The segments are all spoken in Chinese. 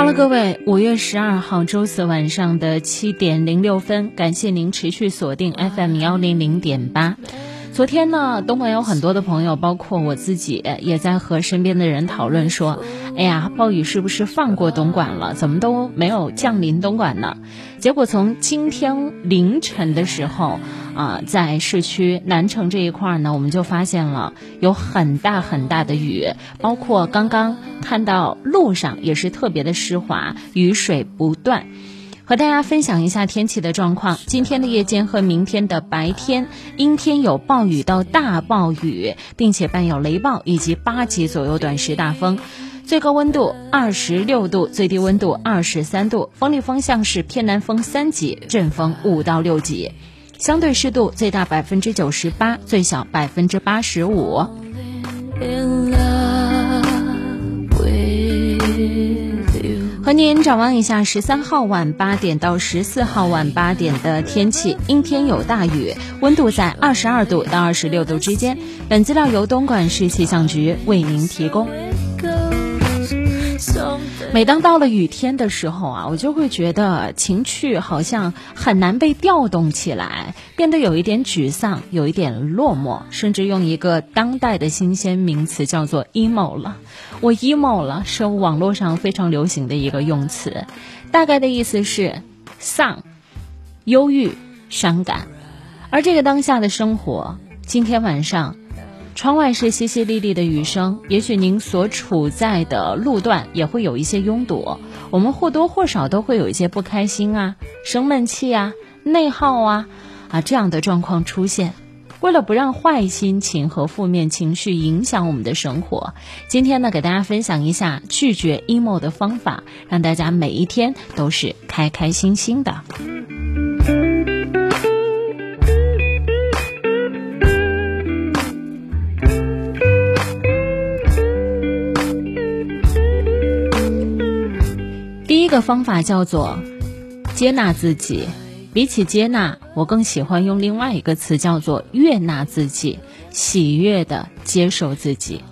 Hello，各位，五月十二号周四晚上的七点零六分，感谢您持续锁定 FM 幺零零点八。昨天呢，东莞有很多的朋友，包括我自己，也在和身边的人讨论说：“哎呀，暴雨是不是放过东莞了？怎么都没有降临东莞呢？”结果从今天凌晨的时候啊，在市区南城这一块儿呢，我们就发现了有很大很大的雨，包括刚刚看到路上也是特别的湿滑，雨水不断。和大家分享一下天气的状况。今天的夜间和明天的白天，阴天有暴雨到大暴雨，并且伴有雷暴以及八级左右短时大风。最高温度二十六度，最低温度二十三度。风力方向是偏南风三级，阵风五到六级。相对湿度最大百分之九十八，最小百分之八十五。和您展望一下十三号晚八点到十四号晚八点的天气：阴天有大雨，温度在二十二度到二十六度之间。本资料由东莞市气象局为您提供。每当到了雨天的时候啊，我就会觉得情绪好像很难被调动起来，变得有一点沮丧，有一点落寞，甚至用一个当代的新鲜名词叫做 emo 了。我 emo 了，是网络上非常流行的一个用词，大概的意思是丧、忧郁、伤感。而这个当下的生活，今天晚上。窗外是淅淅沥沥的雨声，也许您所处在的路段也会有一些拥堵。我们或多或少都会有一些不开心啊、生闷气啊、内耗啊啊这样的状况出现。为了不让坏心情和负面情绪影响我们的生活，今天呢，给大家分享一下拒绝 emo 的方法，让大家每一天都是开开心心的。个方法叫做接纳自己。比起接纳，我更喜欢用另外一个词，叫做悦纳自己，喜悦的接受自己。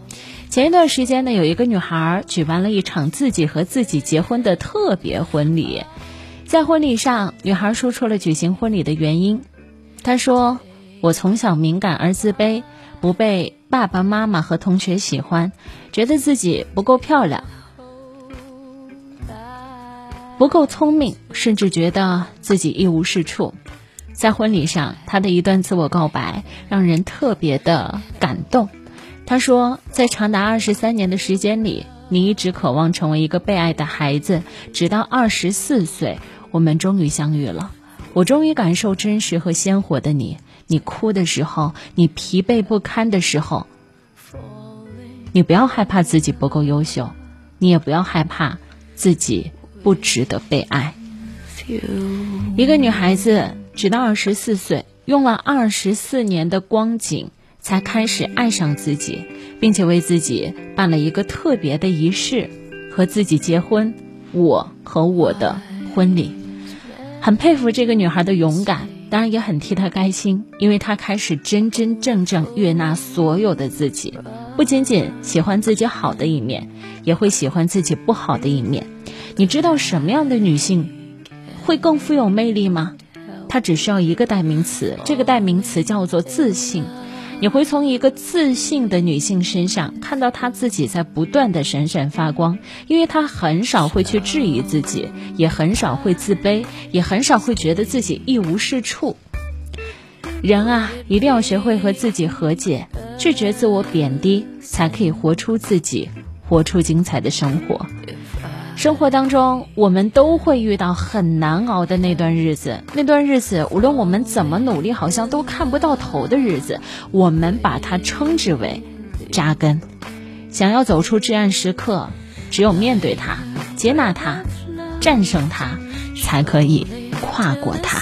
前一段时间呢，有一个女孩举办了一场自己和自己结婚的特别婚礼。在婚礼上，女孩说出了举行婚礼的原因。她说：“我从小敏感而自卑，不被爸爸妈妈和同学喜欢，觉得自己不够漂亮。”不够聪明，甚至觉得自己一无是处。在婚礼上，他的一段自我告白让人特别的感动。他说：“在长达二十三年的时间里，你一直渴望成为一个被爱的孩子，直到二十四岁，我们终于相遇了。我终于感受真实和鲜活的你。你哭的时候，你疲惫不堪的时候，你不要害怕自己不够优秀，你也不要害怕自己。”不值得被爱。一个女孩子直到二十四岁，用了二十四年的光景，才开始爱上自己，并且为自己办了一个特别的仪式，和自己结婚。我和我的婚礼，很佩服这个女孩的勇敢，当然也很替她开心，因为她开始真真正正悦纳所有的自己，不仅仅喜欢自己好的一面，也会喜欢自己不好的一面。你知道什么样的女性会更富有魅力吗？她只需要一个代名词，这个代名词叫做自信。你会从一个自信的女性身上看到她自己在不断的闪闪发光，因为她很少会去质疑自己，也很少会自卑，也很少会觉得自己一无是处。人啊，一定要学会和自己和解，拒绝自我贬低，才可以活出自己，活出精彩的生活。生活当中，我们都会遇到很难熬的那段日子。那段日子，无论我们怎么努力，好像都看不到头的日子，我们把它称之为扎根。想要走出至暗时刻，只有面对它、接纳它、战胜它，才可以跨过它。